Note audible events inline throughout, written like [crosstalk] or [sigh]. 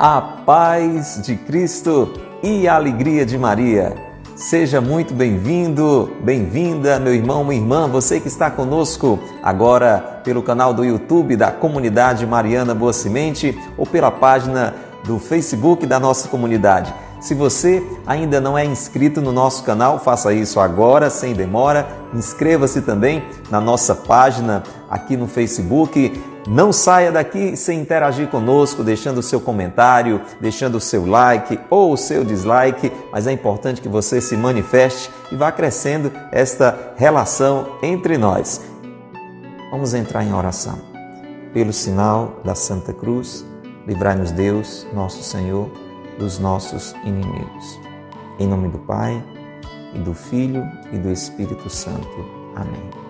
a paz de Cristo e a alegria de Maria. Seja muito bem-vindo, bem-vinda, meu irmão, minha irmã, você que está conosco agora pelo canal do YouTube da Comunidade Mariana Boa Semente ou pela página do Facebook da nossa comunidade. Se você ainda não é inscrito no nosso canal, faça isso agora, sem demora. Inscreva-se também na nossa página aqui no Facebook. Não saia daqui sem interagir conosco, deixando o seu comentário, deixando o seu like ou o seu dislike, mas é importante que você se manifeste e vá crescendo esta relação entre nós. Vamos entrar em oração. Pelo sinal da Santa Cruz, livrai-nos Deus, nosso Senhor dos nossos inimigos. Em nome do Pai, e do Filho e do Espírito Santo. Amém.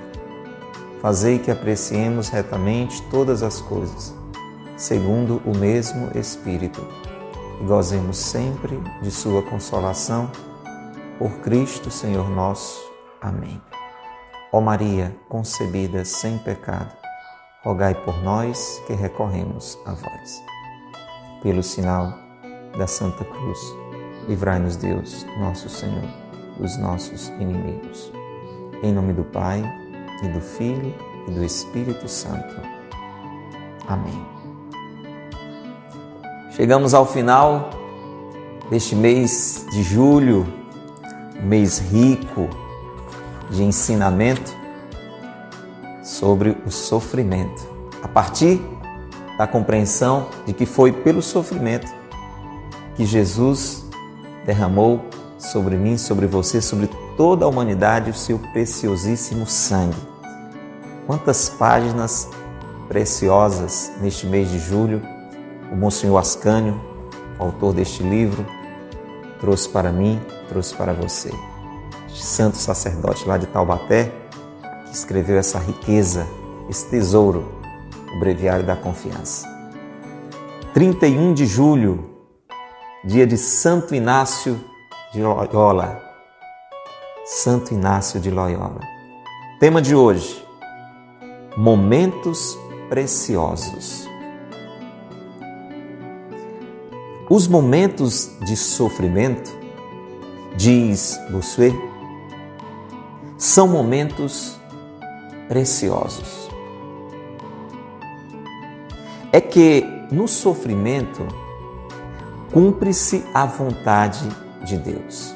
fazei que apreciemos retamente todas as coisas, segundo o mesmo Espírito, e gozemos sempre de Sua consolação. Por Cristo, Senhor nosso. Amém. Ó Maria, concebida sem pecado, rogai por nós que recorremos a vós. Pelo sinal da Santa Cruz. Livrai-nos, Deus, nosso Senhor, dos nossos inimigos. Em nome do Pai, e do Filho, e do Espírito Santo. Amém. Chegamos ao final deste mês de julho, mês rico de ensinamento sobre o sofrimento. A partir da compreensão de que foi pelo sofrimento que Jesus derramou sobre mim, sobre você, sobre toda a humanidade o seu preciosíssimo sangue. Quantas páginas preciosas neste mês de julho o Monsenhor Ascânio, autor deste livro, trouxe para mim, trouxe para você. Este santo sacerdote lá de Taubaté, que escreveu essa riqueza, esse tesouro, o Breviário da Confiança. 31 de julho dia de Santo Inácio de Loyola. Santo Inácio de Loyola. Tema de hoje: Momentos preciosos. Os momentos de sofrimento, diz Bossuet, são momentos preciosos. É que no sofrimento cumpre-se a vontade de Deus.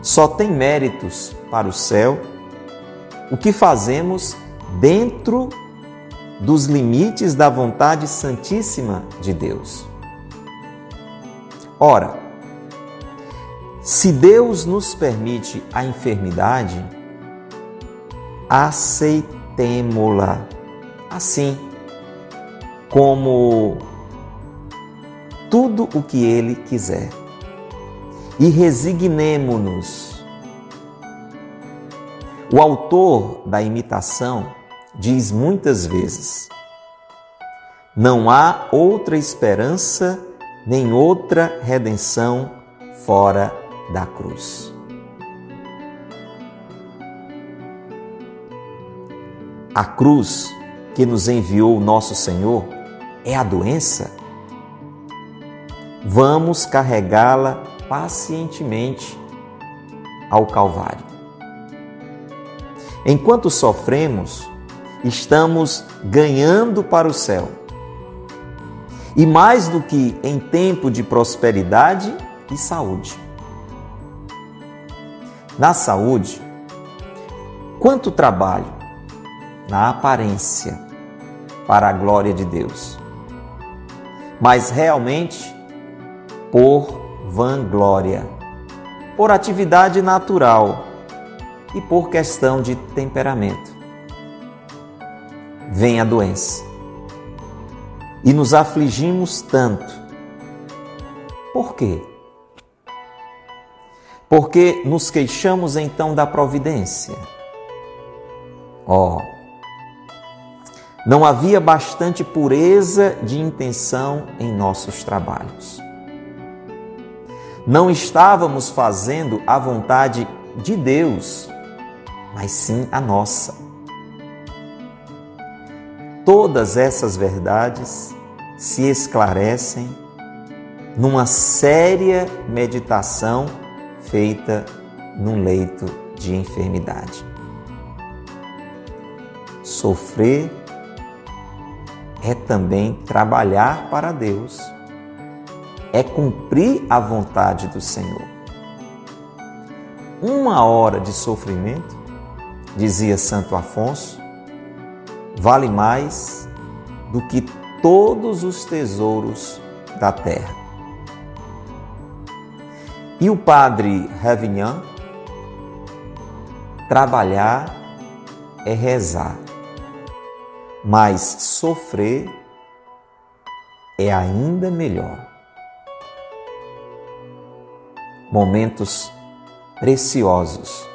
Só tem méritos para o céu o que fazemos dentro dos limites da vontade santíssima de Deus. Ora, se Deus nos permite a enfermidade, aceitemo-la assim como tudo o que Ele quiser. E resignemo-nos. O autor da imitação diz muitas vezes: Não há outra esperança nem outra redenção fora da cruz. A cruz que nos enviou nosso Senhor é a doença vamos carregá-la pacientemente ao Calvário. Enquanto sofremos, estamos ganhando para o céu. E mais do que em tempo de prosperidade e saúde. Na saúde, quanto trabalho na aparência para a glória de Deus. Mas realmente por vanglória, por atividade natural e por questão de temperamento. Vem a doença. e nos afligimos tanto. Por quê? Porque nos queixamos então da providência. Ó, oh, não havia bastante pureza de intenção em nossos trabalhos. Não estávamos fazendo a vontade de Deus, mas sim a nossa. Todas essas verdades se esclarecem numa séria meditação feita num leito de enfermidade. Sofrer é também trabalhar para Deus, é cumprir a vontade do Senhor. Uma hora de sofrimento, dizia Santo Afonso, vale mais do que todos os tesouros da terra. E o padre Ravignan, trabalhar é rezar mas sofrer é ainda melhor. Momentos preciosos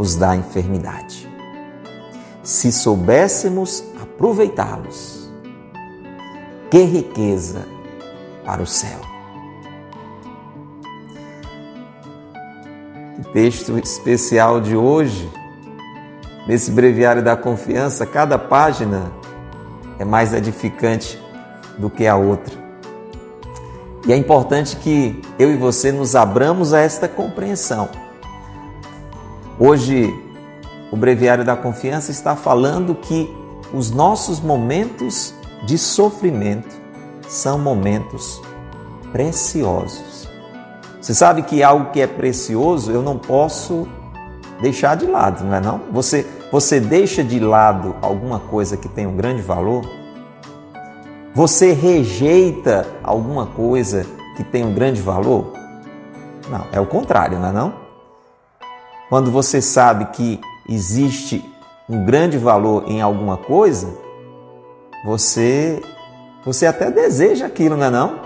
os da enfermidade. Se soubéssemos aproveitá-los, que riqueza para o céu. Que texto especial de hoje Nesse breviário da confiança, cada página é mais edificante do que a outra. E é importante que eu e você nos abramos a esta compreensão. Hoje, o breviário da confiança está falando que os nossos momentos de sofrimento são momentos preciosos. Você sabe que algo que é precioso eu não posso deixar de lado, não é não? Você você deixa de lado alguma coisa que tem um grande valor? Você rejeita alguma coisa que tem um grande valor? Não, é o contrário, não é não? Quando você sabe que existe um grande valor em alguma coisa, você você até deseja aquilo, não é não?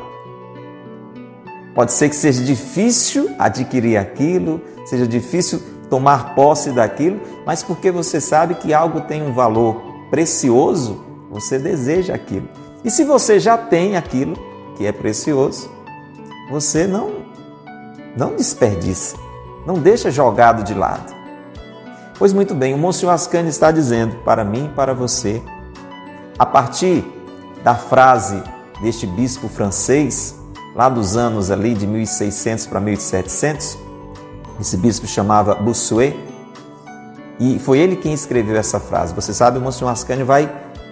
Pode ser que seja difícil adquirir aquilo, seja difícil tomar posse daquilo, mas porque você sabe que algo tem um valor precioso, você deseja aquilo. E se você já tem aquilo que é precioso, você não não desperdiça, não deixa jogado de lado. Pois muito bem, o Monsenhor Ascani está dizendo para mim e para você, a partir da frase deste bispo francês, lá dos anos ali de 1600 para 1700, esse bispo chamava Bossuet, e foi ele quem escreveu essa frase. Você sabe, o Monsenhor Ascani vai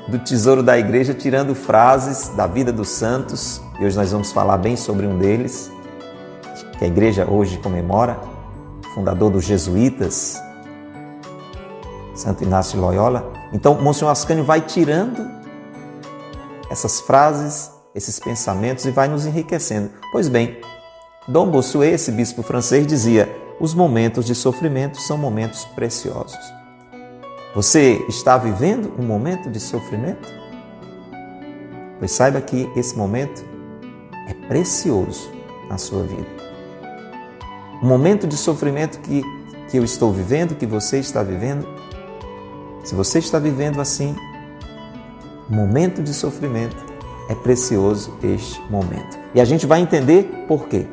do tesouro da igreja tirando frases da vida dos santos, e hoje nós vamos falar bem sobre um deles, que a igreja hoje comemora, fundador dos jesuítas, Santo Inácio de Loyola. Então, Monsenhor Ascani vai tirando essas frases, esses pensamentos e vai nos enriquecendo. Pois bem, Dom Bossuet, esse bispo francês, dizia: os momentos de sofrimento são momentos preciosos. Você está vivendo um momento de sofrimento? Pois saiba que esse momento é precioso na sua vida. O momento de sofrimento que, que eu estou vivendo, que você está vivendo, se você está vivendo assim, momento de sofrimento, é precioso este momento. E a gente vai entender por quê.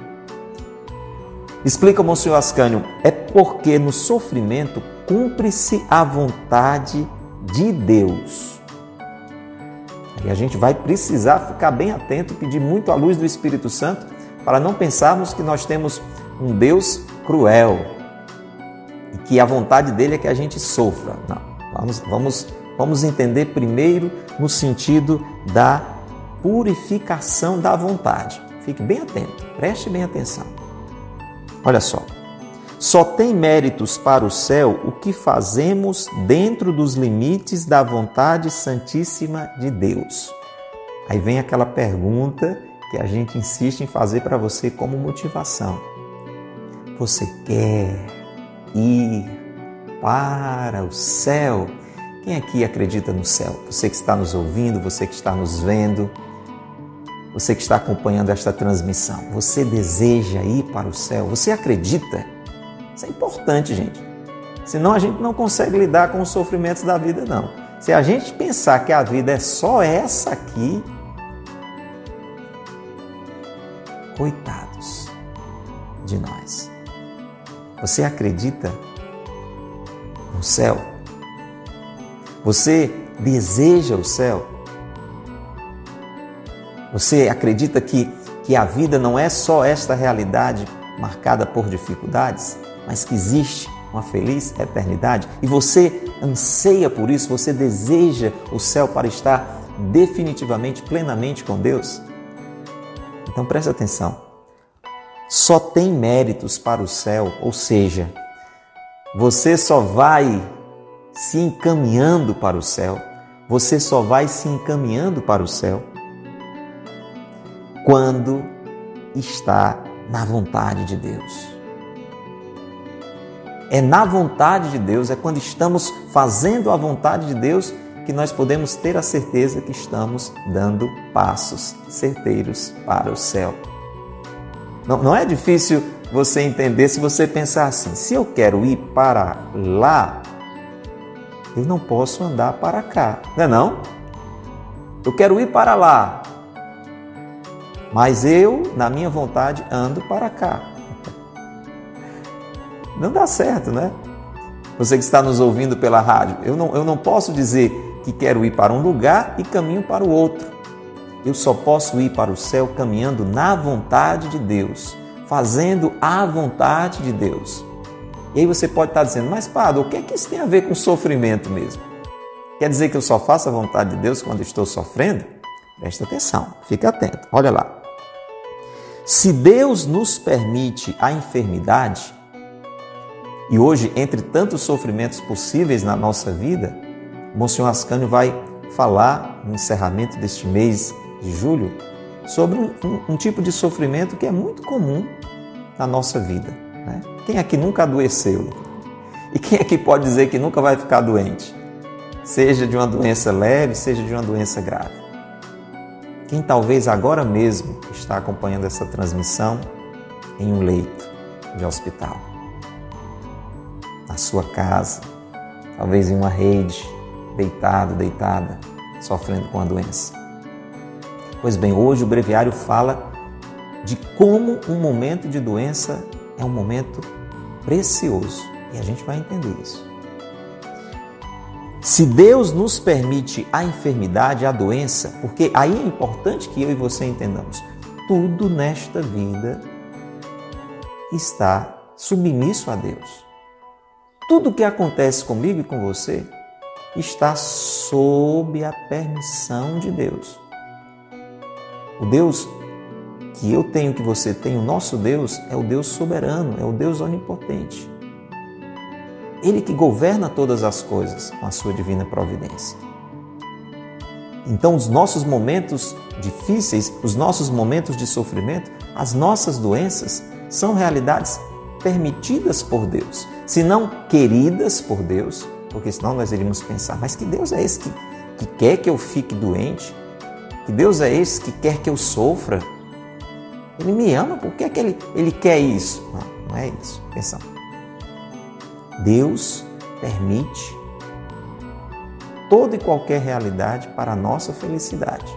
Explica Monsenhor Ascânio, é porque no sofrimento cumpre-se a vontade de Deus. E a gente vai precisar ficar bem atento, pedir muito a luz do Espírito Santo para não pensarmos que nós temos um Deus cruel e que a vontade dele é que a gente sofra. Não, vamos, vamos, vamos entender primeiro no sentido da purificação da vontade. Fique bem atento, preste bem atenção. Olha só. Só tem méritos para o céu o que fazemos dentro dos limites da vontade santíssima de Deus. Aí vem aquela pergunta que a gente insiste em fazer para você como motivação. Você quer ir para o céu? Quem aqui acredita no céu? Você que está nos ouvindo, você que está nos vendo, você que está acompanhando esta transmissão, você deseja ir para o céu? Você acredita? Isso é importante, gente. Senão a gente não consegue lidar com os sofrimentos da vida, não. Se a gente pensar que a vida é só essa aqui, coitados de nós. Você acredita no céu? Você deseja o céu? Você acredita que, que a vida não é só esta realidade marcada por dificuldades, mas que existe uma feliz eternidade? E você anseia por isso? Você deseja o céu para estar definitivamente, plenamente com Deus? Então preste atenção. Só tem méritos para o céu, ou seja, você só vai se encaminhando para o céu, você só vai se encaminhando para o céu quando está na vontade de Deus. É na vontade de Deus, é quando estamos fazendo a vontade de Deus que nós podemos ter a certeza que estamos dando passos certeiros para o céu. Não, não é difícil você entender se você pensar assim: se eu quero ir para lá, eu não posso andar para cá, não é não? Eu quero ir para lá, mas eu, na minha vontade, ando para cá. Não dá certo, né? Você que está nos ouvindo pela rádio, eu não, eu não posso dizer que quero ir para um lugar e caminho para o outro. Eu só posso ir para o céu caminhando na vontade de Deus, fazendo a vontade de Deus. E aí você pode estar dizendo, mas Padre, o que é que isso tem a ver com sofrimento mesmo? Quer dizer que eu só faço a vontade de Deus quando estou sofrendo? Presta atenção, fique atento, olha lá. Se Deus nos permite a enfermidade, e hoje, entre tantos sofrimentos possíveis na nossa vida, Monsenhor Ascânio vai falar no encerramento deste mês de julho sobre um, um, tipo de sofrimento que é muito comum na nossa vida. Né? Quem aqui nunca adoeceu? E quem aqui pode dizer que nunca vai ficar doente? Seja de uma doença leve, seja de uma doença grave. Quem talvez agora mesmo está acompanhando essa transmissão em um leito de hospital, na sua casa, talvez em uma rede, deitado, deitada, sofrendo com a doença. Pois bem, hoje o breviário fala de como um momento de doença é um momento precioso e a gente vai entender isso. Se Deus nos permite a enfermidade, a doença, porque aí é importante que eu e você entendamos, tudo nesta vida está submisso a Deus. Tudo que acontece comigo e com você está sob a permissão de Deus. O Deus que eu tenho, que você tem, o nosso Deus é o Deus soberano, é o Deus onipotente. Ele que governa todas as coisas com a sua divina providência. Então, os nossos momentos difíceis, os nossos momentos de sofrimento, as nossas doenças são realidades permitidas por Deus, se não queridas por Deus, porque senão nós iríamos pensar, mas que Deus é esse que, que quer que eu fique doente? Que Deus é esse que quer que eu sofra? Ele me ama, por que, é que ele, ele quer isso? Não, não é isso. Atenção. Deus permite toda e qualquer realidade para a nossa felicidade.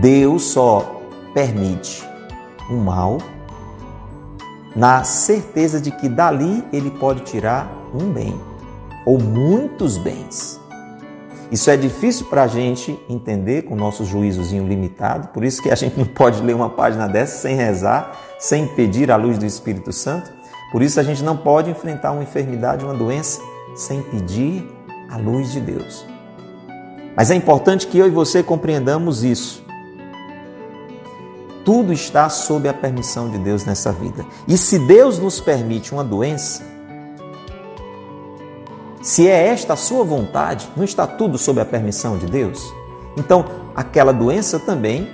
Deus só permite o mal na certeza de que dali ele pode tirar um bem ou muitos bens. Isso é difícil para a gente entender com o nosso juízozinho limitado, por isso que a gente não pode ler uma página dessa sem rezar, sem pedir a luz do Espírito Santo. Por isso a gente não pode enfrentar uma enfermidade, uma doença, sem pedir a luz de Deus. Mas é importante que eu e você compreendamos isso. Tudo está sob a permissão de Deus nessa vida. E se Deus nos permite uma doença, se é esta a sua vontade, não está tudo sob a permissão de Deus? Então, aquela doença também,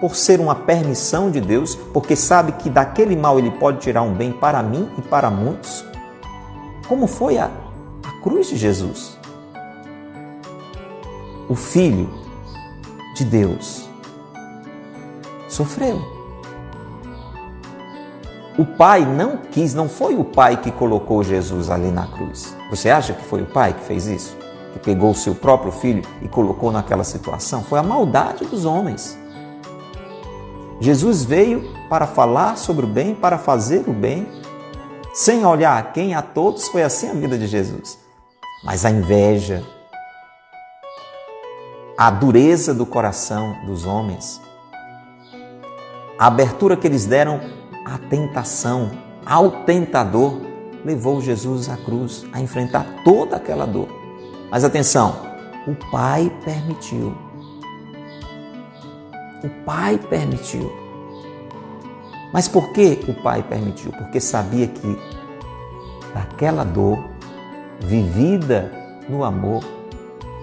por ser uma permissão de Deus, porque sabe que daquele mal ele pode tirar um bem para mim e para muitos, como foi a, a cruz de Jesus. O Filho de Deus sofreu. O Pai não quis, não foi o Pai que colocou Jesus ali na cruz. Você acha que foi o Pai que fez isso? Que pegou o seu próprio filho e colocou naquela situação? Foi a maldade dos homens. Jesus veio para falar sobre o bem, para fazer o bem, sem olhar a quem, a todos, foi assim a vida de Jesus. Mas a inveja, a dureza do coração dos homens, a abertura que eles deram à tentação, ao tentador, levou Jesus à cruz a enfrentar toda aquela dor. Mas atenção, o Pai permitiu. O Pai permitiu. Mas por que o Pai permitiu? Porque sabia que daquela dor vivida no amor,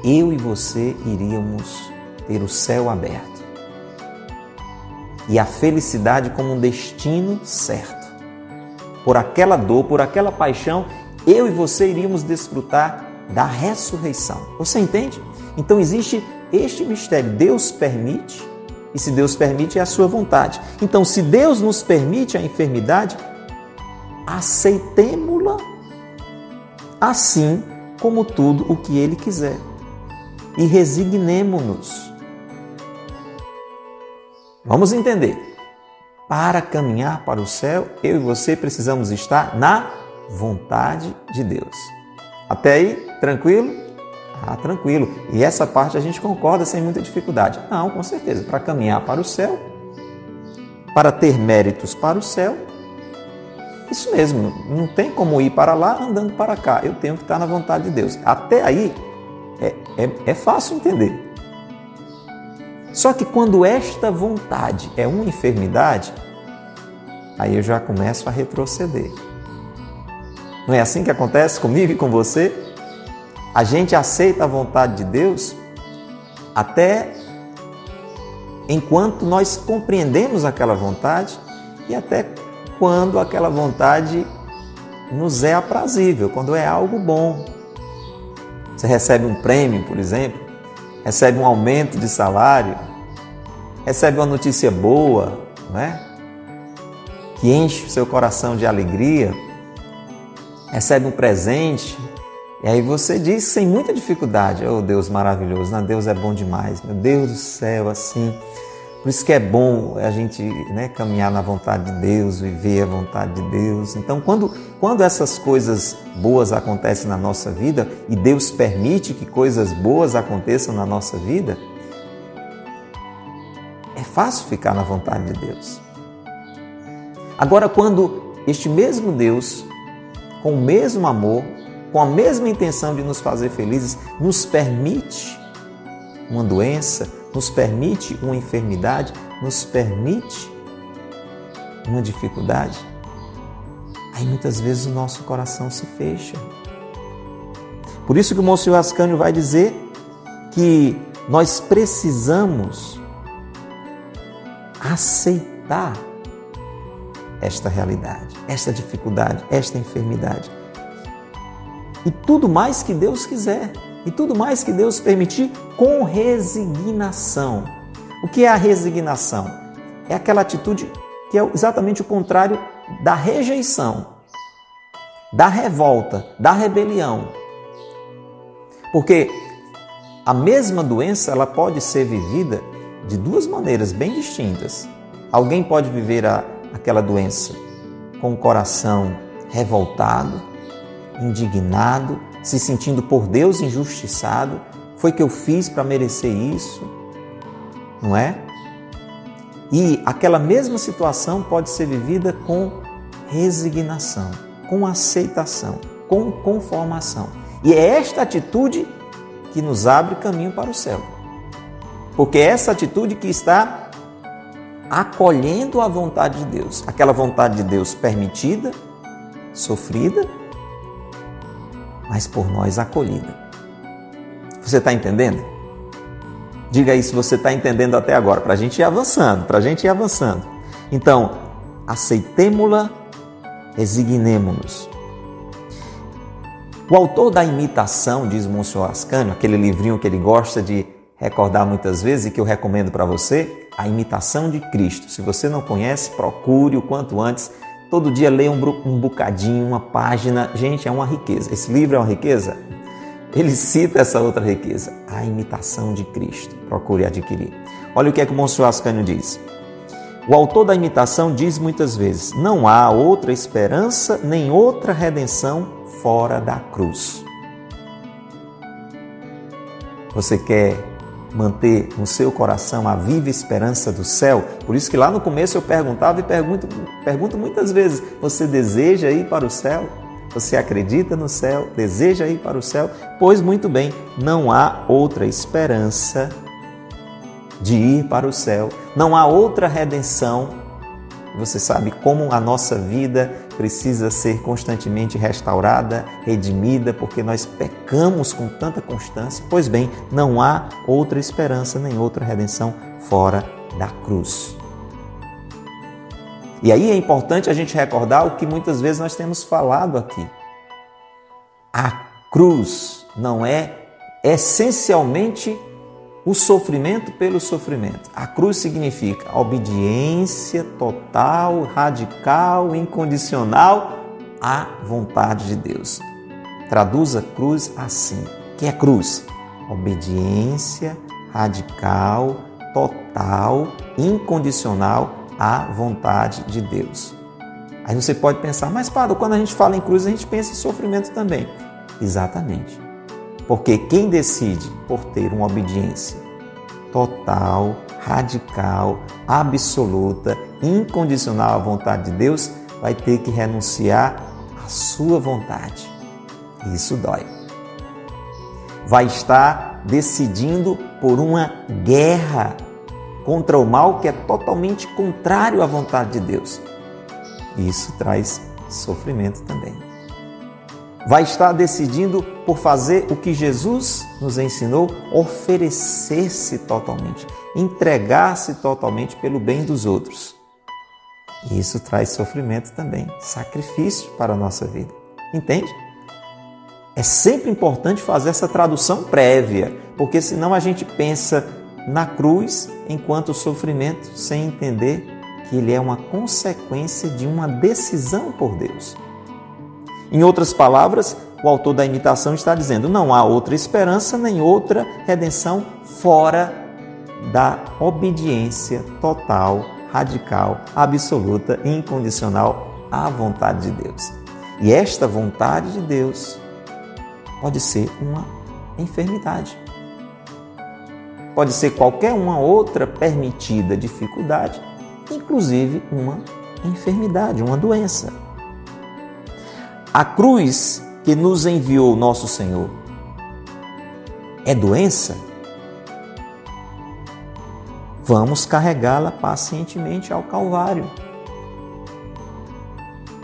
eu e você iríamos ter o céu aberto e a felicidade como um destino certo. Por aquela dor, por aquela paixão, eu e você iríamos desfrutar da ressurreição. Você entende? Então existe este mistério. Deus permite, e se Deus permite, é a sua vontade. Então, se Deus nos permite a enfermidade, aceitemo-la assim como tudo o que Ele quiser e resignemo-nos. Vamos entender. Para caminhar para o céu, eu e você precisamos estar na vontade de Deus. Até aí, tranquilo? Ah, tranquilo. E essa parte a gente concorda sem muita dificuldade. Não, com certeza. Para caminhar para o céu, para ter méritos para o céu, isso mesmo, não tem como ir para lá andando para cá. Eu tenho que estar na vontade de Deus. Até aí, é, é, é fácil entender. Só que quando esta vontade é uma enfermidade, aí eu já começo a retroceder. Não é assim que acontece comigo e com você? A gente aceita a vontade de Deus até enquanto nós compreendemos aquela vontade e até quando aquela vontade nos é aprazível, quando é algo bom, você recebe um prêmio, por exemplo, recebe um aumento de salário, recebe uma notícia boa, né? que enche o seu coração de alegria, recebe um presente, e aí você diz sem muita dificuldade: Oh Deus maravilhoso, né? Deus é bom demais, meu Deus do céu, assim. Por isso que é bom a gente né, caminhar na vontade de Deus, viver a vontade de Deus. Então, quando, quando essas coisas boas acontecem na nossa vida e Deus permite que coisas boas aconteçam na nossa vida, fácil ficar na vontade de Deus. Agora, quando este mesmo Deus, com o mesmo amor, com a mesma intenção de nos fazer felizes, nos permite uma doença, nos permite uma enfermidade, nos permite uma dificuldade, aí muitas vezes o nosso coração se fecha. Por isso que o Monsenhor Ascânio vai dizer que nós precisamos aceitar esta realidade, esta dificuldade, esta enfermidade. E tudo mais que Deus quiser e tudo mais que Deus permitir com resignação. O que é a resignação? É aquela atitude que é exatamente o contrário da rejeição, da revolta, da rebelião. Porque a mesma doença ela pode ser vivida de duas maneiras bem distintas. Alguém pode viver a, aquela doença com o coração revoltado, indignado, se sentindo por Deus injustiçado. Foi que eu fiz para merecer isso? Não é? E aquela mesma situação pode ser vivida com resignação, com aceitação, com conformação. E é esta atitude que nos abre caminho para o céu. Porque é essa atitude que está acolhendo a vontade de Deus, aquela vontade de Deus permitida, sofrida mas por nós acolhida. Você está entendendo? Diga aí se você está entendendo até agora, para a gente ir avançando, para a gente ir avançando. Então, aceitemo-la, resignemo-nos. O autor da imitação, diz Monsenhor Ascânio, aquele livrinho que ele gosta de recordar muitas vezes e que eu recomendo para você, A Imitação de Cristo. Se você não conhece, procure o quanto antes. Todo dia leia um bocadinho, uma página. Gente, é uma riqueza. Esse livro é uma riqueza? Ele cita essa outra riqueza, a imitação de Cristo. Procure adquirir. Olha o que é que o Monsenhor Ascânio diz. O autor da imitação diz muitas vezes: não há outra esperança nem outra redenção fora da cruz. Você quer manter no seu coração a viva esperança do céu. Por isso que lá no começo eu perguntava e pergunto, pergunto muitas vezes: você deseja ir para o céu? Você acredita no céu? Deseja ir para o céu? Pois muito bem, não há outra esperança de ir para o céu, não há outra redenção você sabe como a nossa vida precisa ser constantemente restaurada, redimida, porque nós pecamos com tanta constância. Pois bem, não há outra esperança nem outra redenção fora da cruz. E aí é importante a gente recordar o que muitas vezes nós temos falado aqui. A cruz não é essencialmente o sofrimento pelo sofrimento. A cruz significa obediência total, radical, incondicional à vontade de Deus. Traduza cruz assim: que é cruz? Obediência radical, total, incondicional à vontade de Deus. Aí você pode pensar, mas Padre, quando a gente fala em cruz, a gente pensa em sofrimento também. Exatamente. Porque quem decide por ter uma obediência total, radical, absoluta, incondicional à vontade de Deus, vai ter que renunciar à sua vontade. Isso dói. Vai estar decidindo por uma guerra contra o mal que é totalmente contrário à vontade de Deus. Isso traz sofrimento também vai estar decidindo por fazer o que Jesus nos ensinou, oferecer-se totalmente, entregar-se totalmente pelo bem dos outros. E isso traz sofrimento também, sacrifício para a nossa vida. Entende? É sempre importante fazer essa tradução prévia, porque senão a gente pensa na cruz enquanto sofrimento sem entender que ele é uma consequência de uma decisão por Deus. Em outras palavras, o autor da imitação está dizendo: não há outra esperança nem outra redenção fora da obediência total, radical, absoluta e incondicional à vontade de Deus. E esta vontade de Deus pode ser uma enfermidade. Pode ser qualquer uma outra permitida dificuldade, inclusive uma enfermidade, uma doença. A cruz que nos enviou nosso Senhor é doença? Vamos carregá-la pacientemente ao Calvário.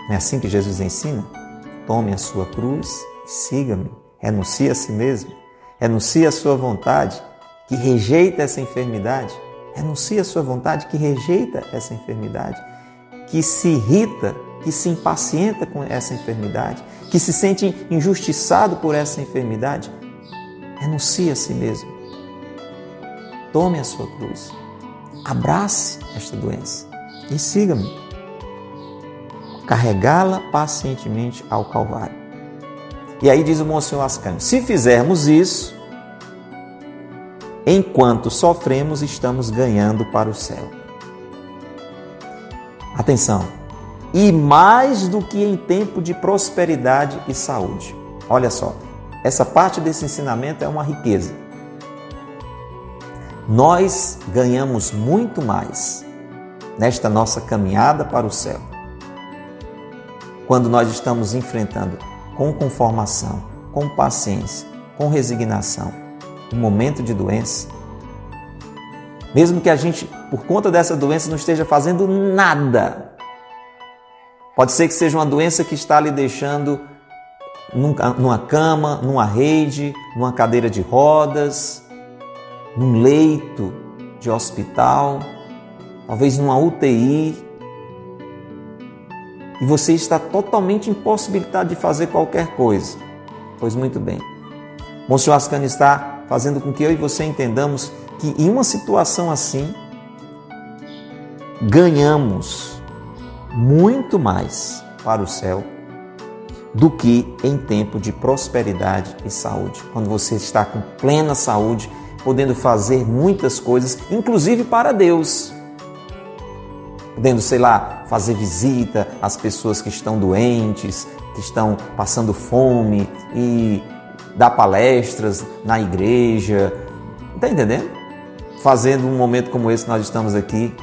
Não é assim que Jesus ensina? Tome a sua cruz e siga-me. Renuncie a si mesmo. Renuncie a sua vontade que rejeita essa enfermidade. Renuncie a sua vontade que rejeita essa enfermidade, que se irrita que se impacienta com essa enfermidade, que se sente injustiçado por essa enfermidade, renuncie a si mesmo. Tome a sua cruz. Abrace esta doença e siga-me. Carregá-la pacientemente ao Calvário. E aí diz o Monsenhor Ascânio: se fizermos isso, enquanto sofremos, estamos ganhando para o céu. Atenção, e mais do que em tempo de prosperidade e saúde. Olha só, essa parte desse ensinamento é uma riqueza. Nós ganhamos muito mais nesta nossa caminhada para o céu. Quando nós estamos enfrentando com conformação, com paciência, com resignação, um momento de doença, mesmo que a gente, por conta dessa doença, não esteja fazendo nada Pode ser que seja uma doença que está lhe deixando numa cama, numa rede, numa cadeira de rodas, num leito de hospital, talvez numa UTI. E você está totalmente impossibilitado de fazer qualquer coisa. Pois muito bem. Monsenhor Ascani está fazendo com que eu e você entendamos que em uma situação assim, ganhamos muito mais para o céu do que em tempo de prosperidade e saúde. Quando você está com plena saúde, podendo fazer muitas coisas, inclusive para Deus. Podendo, sei lá, fazer visita às pessoas que estão doentes, que estão passando fome e dar palestras na igreja. Está entendendo? Fazendo um momento como esse nós estamos aqui,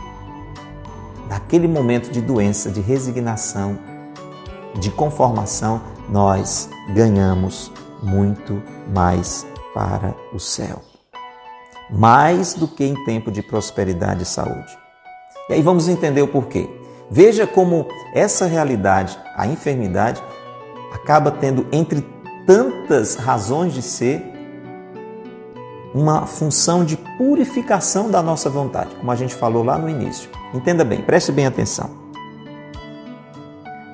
naquele momento de doença, de resignação, de conformação, nós ganhamos muito mais para o céu. Mais do que em tempo de prosperidade e saúde. E aí vamos entender o porquê. Veja como essa realidade, a enfermidade, acaba tendo, entre tantas razões de ser, uma função de purificação da nossa vontade, como a gente falou lá no início. Entenda bem, preste bem atenção.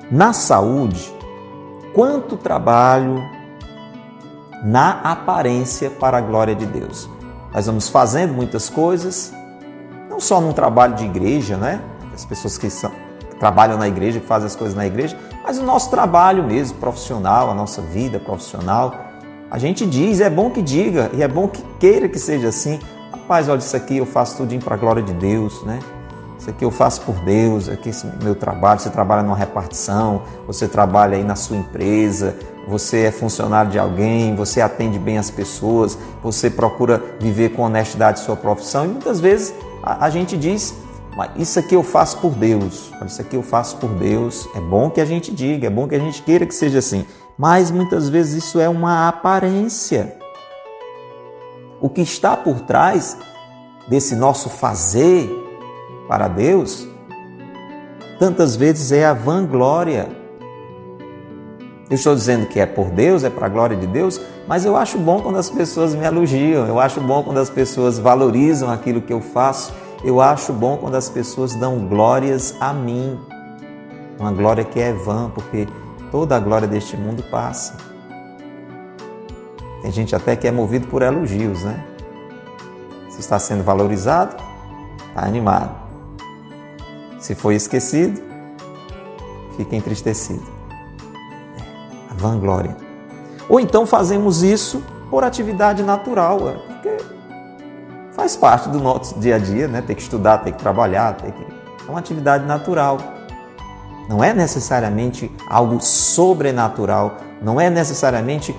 Na saúde, quanto trabalho na aparência para a glória de Deus. Nós vamos fazendo muitas coisas, não só num trabalho de igreja, né? As pessoas que são, trabalham na igreja, que fazem as coisas na igreja, mas o nosso trabalho mesmo, profissional, a nossa vida profissional. A gente diz, é bom que diga, e é bom que queira que seja assim. Rapaz, olha, isso aqui eu faço tudo para a glória de Deus, né? Isso aqui eu faço por Deus, aqui esse meu trabalho. Você trabalha numa repartição, você trabalha aí na sua empresa, você é funcionário de alguém, você atende bem as pessoas, você procura viver com honestidade sua profissão. E muitas vezes a, a gente diz, mas isso aqui eu faço por Deus, isso aqui eu faço por Deus. É bom que a gente diga, é bom que a gente queira que seja assim. Mas muitas vezes isso é uma aparência. O que está por trás desse nosso fazer para Deus, tantas vezes é a vanglória. Eu estou dizendo que é por Deus, é para a glória de Deus, mas eu acho bom quando as pessoas me elogiam, eu acho bom quando as pessoas valorizam aquilo que eu faço, eu acho bom quando as pessoas dão glórias a mim. Uma glória que é vã, porque toda a glória deste mundo passa. Tem gente até que é movido por elogios, né? Se está sendo valorizado, está animado. Se foi esquecido, fica entristecido. É, a vanglória. Ou então fazemos isso por atividade natural, é, porque faz parte do nosso dia a dia, né? Tem que estudar, tem que trabalhar, tem que... é uma atividade natural. Não é necessariamente algo sobrenatural, não é necessariamente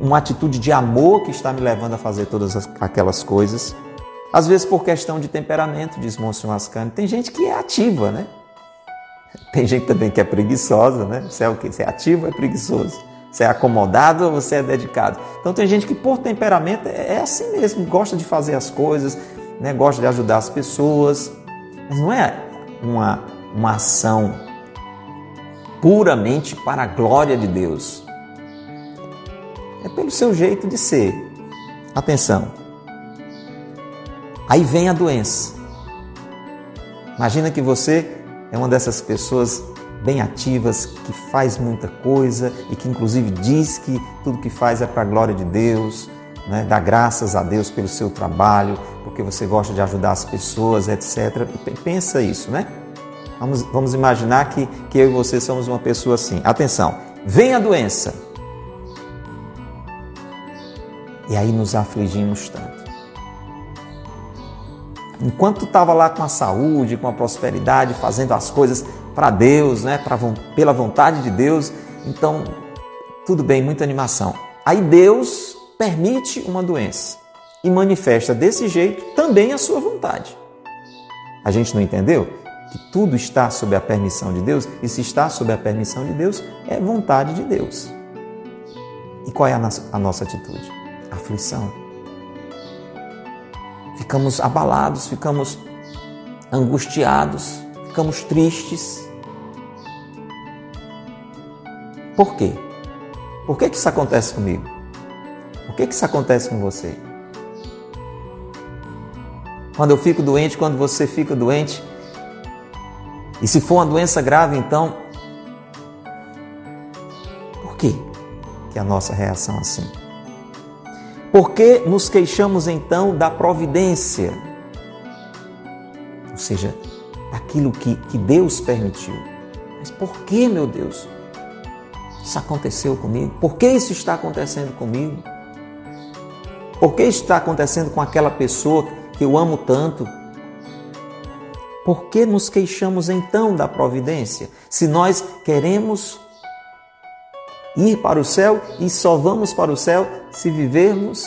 uma atitude de amor que está me levando a fazer todas aquelas coisas. Às vezes por questão de temperamento, diz Monsenhor Ascani. Tem gente que é ativa, né? Tem gente também que é preguiçosa, né? Você é o quê? Você é ativo ou é preguiçoso? Você é acomodado ou você é dedicado? Então tem gente que por temperamento é, é assim mesmo, gosta de fazer as coisas, né? gosta de ajudar as pessoas, mas não é uma, uma ação puramente para a glória de Deus. É pelo seu jeito de ser. Atenção, Aí vem a doença. Imagina que você é uma dessas pessoas bem ativas, que faz muita coisa e que inclusive diz que tudo que faz é para a glória de Deus, né? dá graças a Deus pelo seu trabalho, porque você gosta de ajudar as pessoas, etc. Pensa isso, né? Vamos, vamos imaginar que, que eu e você somos uma pessoa assim. Atenção, vem a doença. E aí nos afligimos tanto. Enquanto estava lá com a saúde, com a prosperidade, fazendo as coisas para Deus, né, pra, pela vontade de Deus, então tudo bem, muita animação. Aí Deus permite uma doença e manifesta desse jeito também a sua vontade. A gente não entendeu? Que tudo está sob a permissão de Deus, e se está sob a permissão de Deus, é vontade de Deus. E qual é a nossa, atitude? Aflição ficamos abalados, ficamos angustiados, ficamos tristes. Por quê? Por que, que isso acontece comigo? Por que, que isso acontece com você? Quando eu fico doente, quando você fica doente, e se for uma doença grave, então, por quê? que a nossa reação assim. Por que nos queixamos então da providência? Ou seja, aquilo que, que Deus permitiu. Mas por que, meu Deus? Isso aconteceu comigo? Por que isso está acontecendo comigo? Por que está acontecendo com aquela pessoa que eu amo tanto? Por que nos queixamos então da providência? Se nós queremos ir para o céu e só vamos para o céu se vivermos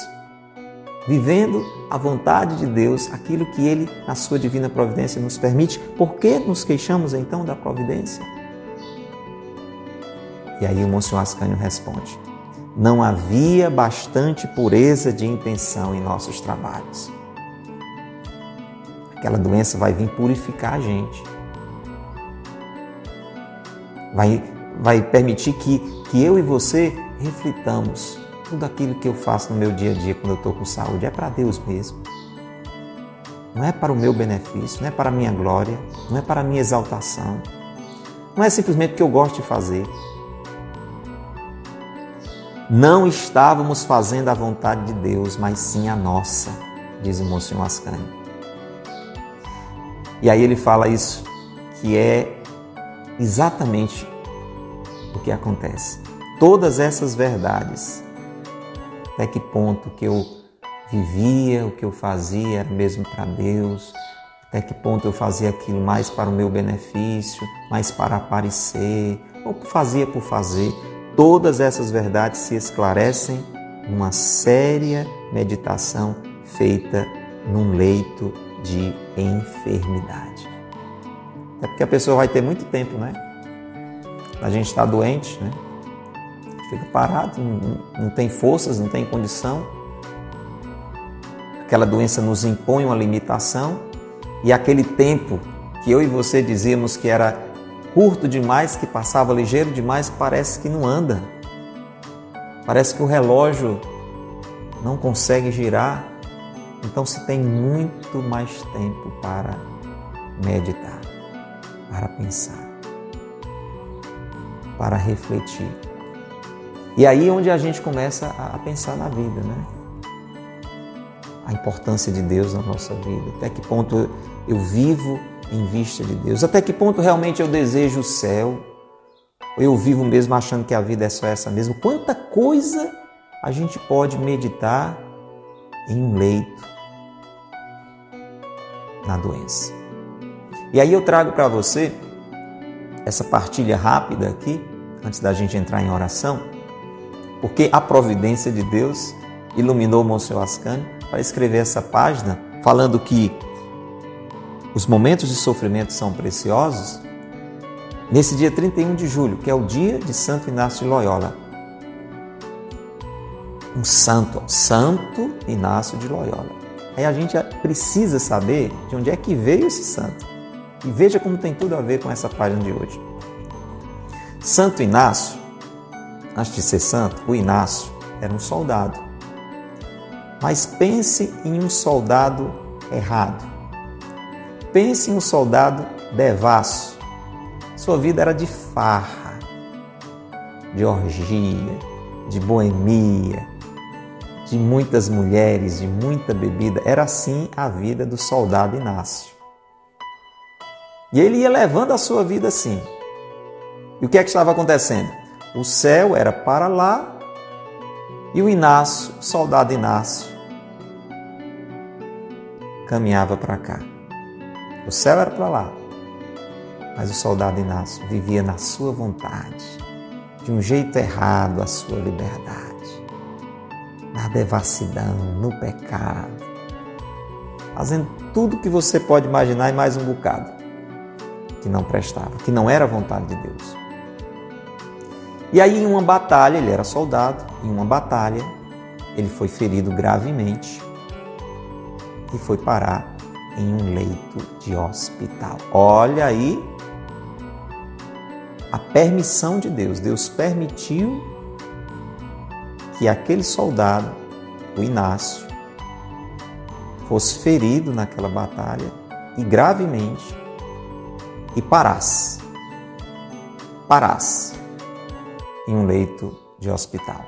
vivendo a vontade de Deus, aquilo que Ele, na sua divina providência, nos permite. Por que nos queixamos então da providência? E aí o Monsenhor Ascânio responde: Não havia bastante pureza de intenção em nossos trabalhos. Aquela doença vai vir purificar a gente. Vai, vai permitir que, que eu e você reflitamos tudo aquilo que eu faço no meu dia a dia quando eu estou com saúde. É para Deus mesmo. Não é para o meu benefício, não é para a minha glória, não é para a minha exaltação. Não é simplesmente porque eu gosto de fazer. Não estávamos fazendo a vontade de Deus, mas sim a nossa, diz o Monsenhor Ascani. E aí ele fala isso, que é exatamente o que acontece. Todas essas verdades, até que ponto que eu vivia, o que eu fazia era mesmo para Deus, até que ponto eu fazia aquilo mais para o meu benefício, mais para aparecer, ou fazia por fazer. Todas essas verdades se esclarecem numa séria meditação feita num leito de enfermidade. É porque a pessoa vai ter muito tempo, né? A gente está doente, né? Fica parado, não, não tem forças, não tem condição. Aquela doença nos impõe uma limitação e aquele tempo que eu e você dizíamos que era curto demais, que passava ligeiro demais, parece que não anda. Parece que o relógio não consegue girar. Então se tem muito mais tempo para meditar, para pensar, para refletir. E aí é onde a gente começa a pensar na vida, né? A importância de Deus na nossa vida, até que ponto eu vivo em vista de Deus? Até que ponto realmente eu desejo o céu? Ou eu vivo mesmo achando que a vida é só essa mesmo? Quanta coisa a gente pode meditar em um leito na doença. E aí eu trago para você essa partilha rápida aqui, antes da gente entrar em oração, porque a providência de Deus iluminou o Monsenhor Ascani para escrever essa página falando que os momentos de sofrimento são preciosos, nesse dia 31 de julho, que é o dia de Santo Inácio de Loyola. Um santo, Santo Inácio de Loyola. Aí a gente precisa saber de onde é que veio esse santo. E veja como tem tudo a ver com essa página de hoje. Santo Inácio, antes de ser santo, o Inácio era um soldado. Mas pense em um soldado errado. Pense em um soldado devasso. Sua vida era de farra, de orgia, de boemia, de muitas mulheres, de muita bebida. Era assim a vida do soldado Inácio. E ele ia levando a sua vida assim. E o que é que estava acontecendo? O céu era para lá e o Inácio, o soldado Inácio, caminhava para cá. O céu era para lá, mas o soldado Inácio vivia na sua vontade, de um jeito errado a sua liberdade, na devassidão, no pecado, fazendo tudo que você pode imaginar e mais um bocado que não prestava, que não era vontade de Deus. E aí, em uma batalha, ele era soldado, em uma batalha, ele foi ferido gravemente e foi parar em um leito de hospital. Olha aí a permissão de Deus. Deus permitiu que aquele soldado, o Inácio, fosse ferido naquela batalha e gravemente e parasse. Parasse em um leito de hospital.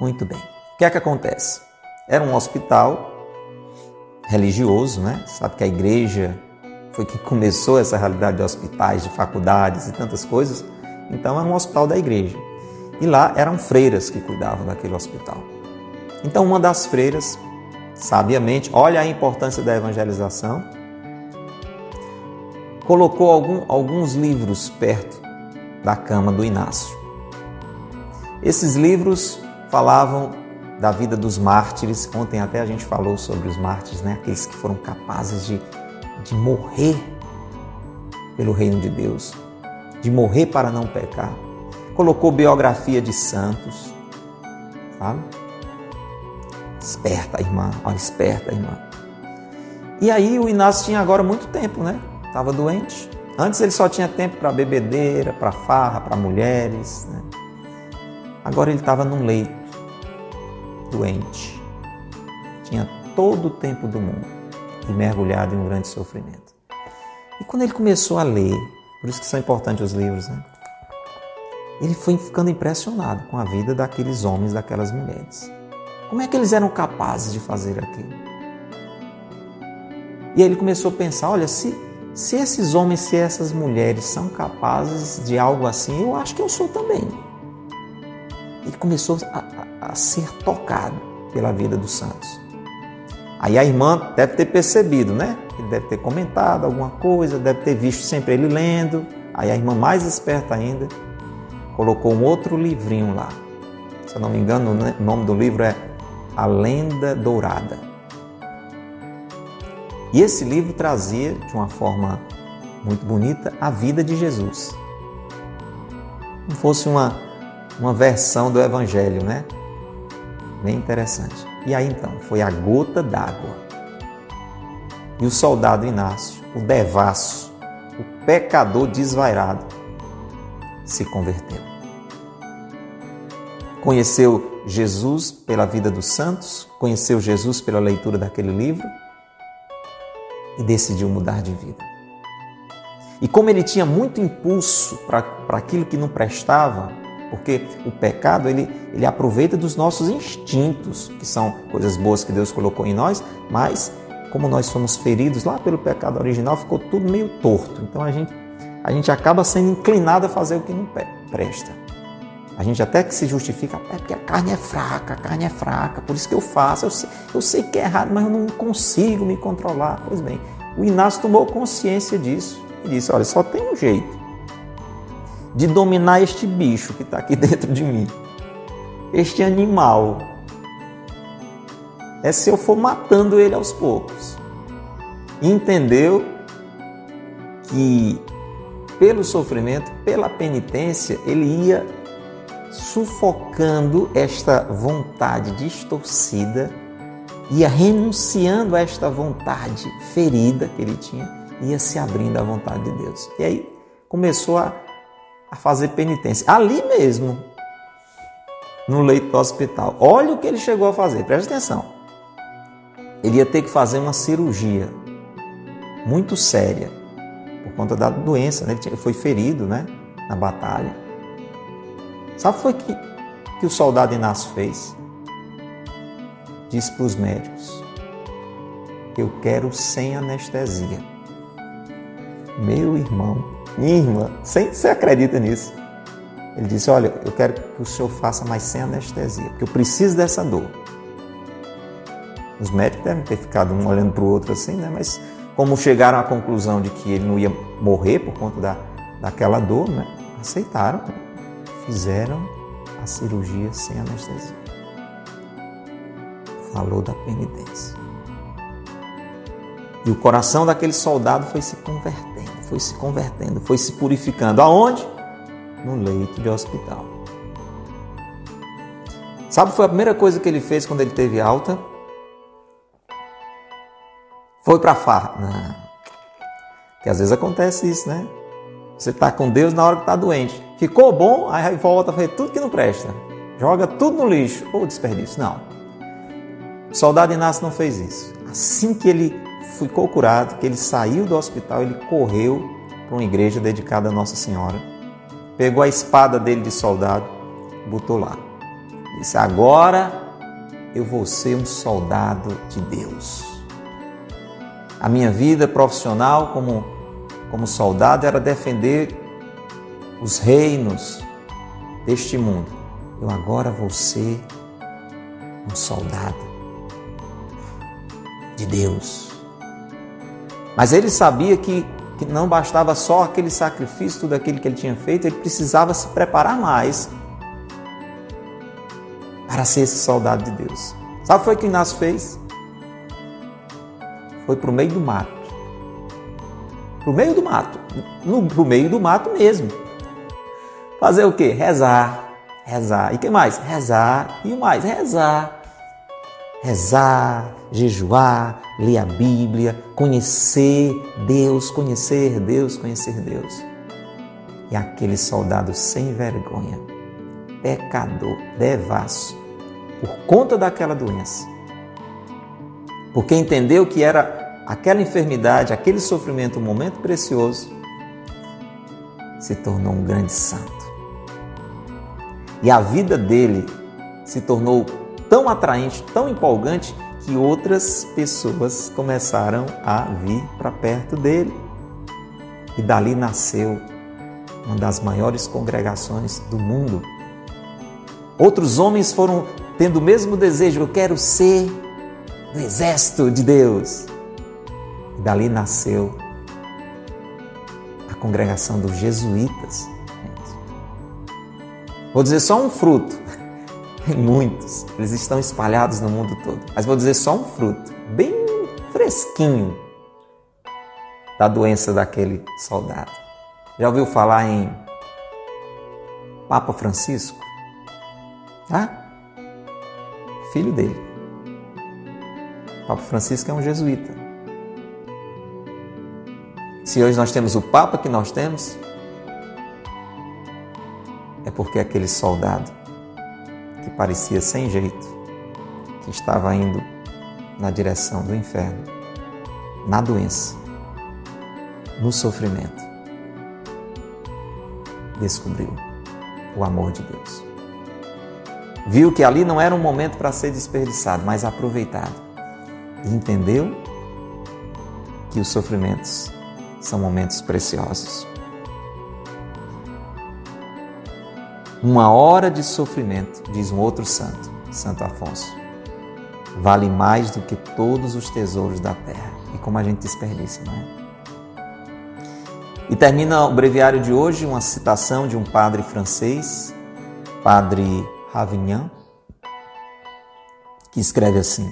Muito bem. O que é que acontece? Era um hospital religioso, né? Sabe que a igreja foi que [laughs] começou essa realidade de hospitais, de faculdades e tantas coisas. Então era um hospital da igreja. E lá eram freiras que cuidavam daquele hospital. Então uma das freiras, sabiamente, olha a importância da evangelização, colocou algum, alguns livros perto da cama do Inácio. Esses livros falavam da vida dos mártires. Ontem até a gente falou sobre os mártires, né? aqueles que foram capazes de de morrer pelo reino de Deus, de morrer para não pecar. Colocou biografia de santos, sabe? Esperta, irmã, olha, esperta, irmã. E aí o Inácio tinha agora muito tempo, né? Estava doente. Antes ele só tinha tempo para bebedeira, para farra, para mulheres. Né? Agora ele estava num leito, doente. Tinha todo o tempo do mundo e mergulhado em um grande sofrimento. E quando ele começou a ler, por isso que são importantes os livros, né? Ele foi ficando impressionado com a vida daqueles homens, daquelas mulheres. Como é que eles eram capazes de fazer aquilo? E aí ele começou a pensar: olha, se, se esses homens, se essas mulheres são capazes de algo assim, eu acho que eu sou também. Ele começou a, a, a ser tocado pela vida dos santos. Aí a irmã deve ter percebido, né? Ele deve ter comentado alguma coisa, deve ter visto sempre ele lendo. Aí a irmã, mais esperta ainda, colocou um outro livrinho lá. Se eu não me engano, o nome do livro é A Lenda Dourada. E esse livro trazia, de uma forma muito bonita, a vida de Jesus. Como fosse uma, uma versão do Evangelho, né? Bem interessante. E aí então, foi a gota d'água. E o soldado Inácio, o devasso, o pecador desvairado, se converteu. Conheceu Jesus pela vida dos santos, conheceu Jesus pela leitura daquele livro e decidiu mudar de vida. E como ele tinha muito impulso para aquilo que não prestava, porque o pecado, ele, ele aproveita dos nossos instintos, que são coisas boas que Deus colocou em nós, mas como nós somos feridos lá pelo pecado original, ficou tudo meio torto. Então a gente, a gente acaba sendo inclinado a fazer o que não presta. A gente até que se justifica, é porque a carne é fraca, a carne é fraca, por isso que eu faço. Eu sei, eu sei que é errado, mas eu não consigo me controlar. Pois bem, o Inácio tomou consciência disso e disse: olha, só tem um jeito de dominar este bicho que está aqui [laughs] dentro de mim, este animal. É se eu for matando ele aos poucos. Entendeu que pelo sofrimento, pela penitência, ele ia sufocando esta vontade distorcida, ia renunciando a esta vontade ferida que ele tinha, ia se abrindo à vontade de Deus. E aí começou a a fazer penitência. Ali mesmo, no leito do hospital. Olha o que ele chegou a fazer, presta atenção. Ele ia ter que fazer uma cirurgia muito séria por conta da doença, né? ele foi ferido né? na batalha. Sabe o que que, o soldado Inácio fez? Disse para os médicos: Eu quero sem anestesia. Meu irmão, minha irmã, sem, você acredita nisso? Ele disse: Olha, eu quero que o senhor faça mais sem anestesia, porque eu preciso dessa dor. Os médicos devem ter ficado um olhando para o outro assim, né? Mas como chegaram à conclusão de que ele não ia morrer por conta da, daquela dor, né? aceitaram, fizeram a cirurgia sem anestesia. Falou da penitência. E o coração daquele soldado foi se convertendo foi se convertendo, foi se purificando. Aonde? No leito de hospital. Sabe, foi a primeira coisa que ele fez quando ele teve alta? Foi para farra. Que às vezes acontece isso, né? Você está com Deus na hora que está doente. Ficou bom, aí volta a fazer tudo que não presta. Joga tudo no lixo. Ou desperdício. Não. O soldado Inácio não fez isso. Assim que ele ficou curado, que ele saiu do hospital, ele correu para uma igreja dedicada a Nossa Senhora, pegou a espada dele de soldado, botou lá. Disse: Agora eu vou ser um soldado de Deus. A minha vida profissional como, como soldado era defender os reinos deste mundo. Eu agora vou ser um soldado de Deus. Mas ele sabia que, que não bastava só aquele sacrifício, tudo aquilo que ele tinha feito, ele precisava se preparar mais para ser esse soldado de Deus. Sabe o que foi que Inácio fez? Foi para o meio do mato. Para o meio do mato. Para o meio do mato mesmo. Fazer o quê? Rezar. Rezar. E que mais? Rezar. E mais? Rezar. Rezar, jejuar, ler a Bíblia, conhecer Deus, conhecer Deus, conhecer Deus. E aquele soldado sem vergonha, pecador, devasso, por conta daquela doença, porque entendeu que era aquela enfermidade, aquele sofrimento, um momento precioso, se tornou um grande santo. E a vida dele se tornou tão atraente, tão empolgante, que outras pessoas começaram a vir para perto dele. E dali nasceu uma das maiores congregações do mundo. Outros homens foram tendo o mesmo desejo, eu quero ser do exército de Deus. E dali nasceu a congregação dos jesuítas. Vou dizer só um fruto. Tem [laughs] muitos, eles estão espalhados no mundo todo. Mas vou dizer só um fruto, bem fresquinho, da doença daquele soldado. Já ouviu falar em Papa Francisco? Ah? Filho dele. Papa Francisco é um jesuíta. Se hoje nós temos o Papa que nós temos, porque aquele soldado que parecia sem jeito, que estava indo na direção do inferno, na doença, no sofrimento, descobriu o amor de Deus. Viu que ali não era um momento para ser desperdiçado, mas aproveitado. E entendeu que os sofrimentos são momentos preciosos. Uma hora de sofrimento, diz um outro santo, Santo Afonso, vale mais do que todos os tesouros da terra. E como a gente desperdiça, não é? E termina o breviário de hoje uma citação de um padre francês, padre Ravignan, que escreve assim: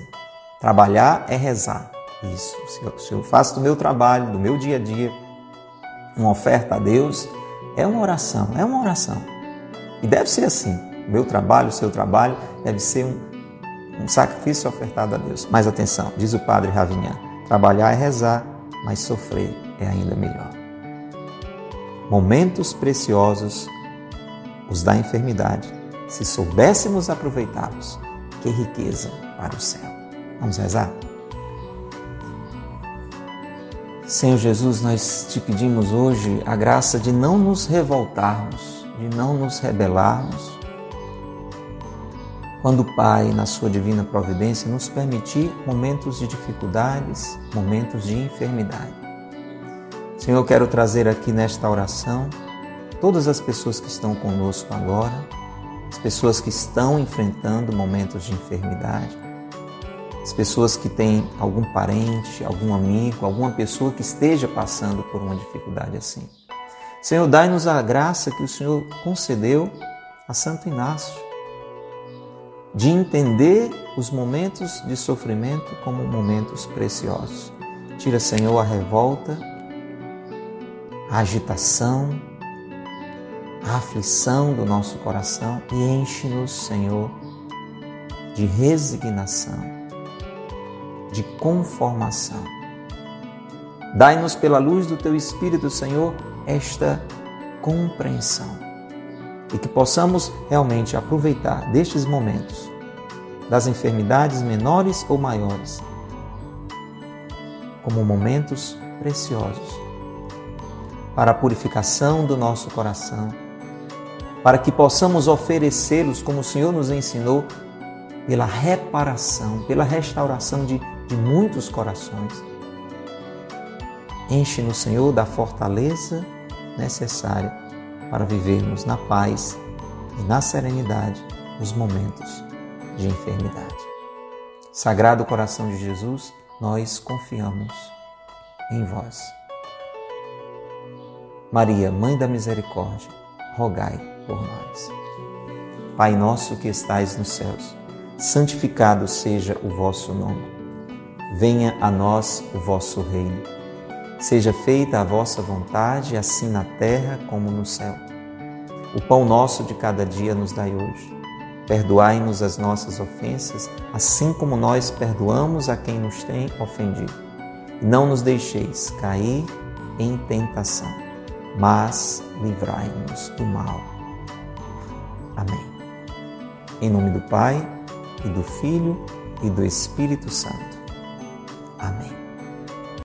Trabalhar é rezar. Isso. Se eu faço do meu trabalho, do meu dia a dia, uma oferta a Deus, é uma oração, é uma oração. E deve ser assim. Meu trabalho, seu trabalho, deve ser um, um sacrifício ofertado a Deus. Mas atenção, diz o padre Ravignan: trabalhar é rezar, mas sofrer é ainda melhor. Momentos preciosos, os da enfermidade, se soubéssemos aproveitá-los, que riqueza para o céu. Vamos rezar? Senhor Jesus, nós te pedimos hoje a graça de não nos revoltarmos de não nos rebelarmos. Quando o Pai, na sua divina providência, nos permitir momentos de dificuldades, momentos de enfermidade. Senhor, eu quero trazer aqui nesta oração todas as pessoas que estão conosco agora, as pessoas que estão enfrentando momentos de enfermidade, as pessoas que têm algum parente, algum amigo, alguma pessoa que esteja passando por uma dificuldade assim. Senhor, dai-nos a graça que o Senhor concedeu a Santo Inácio, de entender os momentos de sofrimento como momentos preciosos. Tira, Senhor, a revolta, a agitação, a aflição do nosso coração e enche-nos, Senhor, de resignação, de conformação. Dai-nos pela luz do Teu Espírito, Senhor, esta compreensão e que possamos realmente aproveitar destes momentos, das enfermidades menores ou maiores, como momentos preciosos para a purificação do nosso coração, para que possamos oferecê-los, como o Senhor nos ensinou, pela reparação, pela restauração de, de muitos corações. Enche-nos, Senhor, da fortaleza necessária para vivermos na paz e na serenidade nos momentos de enfermidade. Sagrado coração de Jesus, nós confiamos em vós. Maria, Mãe da Misericórdia, rogai por nós. Pai nosso que estais nos céus, santificado seja o vosso nome. Venha a nós o vosso reino. Seja feita a vossa vontade, assim na terra como no céu. O pão nosso de cada dia nos dai hoje. Perdoai-nos as nossas ofensas, assim como nós perdoamos a quem nos tem ofendido. E não nos deixeis cair em tentação, mas livrai-nos do mal. Amém. Em nome do Pai, e do Filho, e do Espírito Santo. Amém.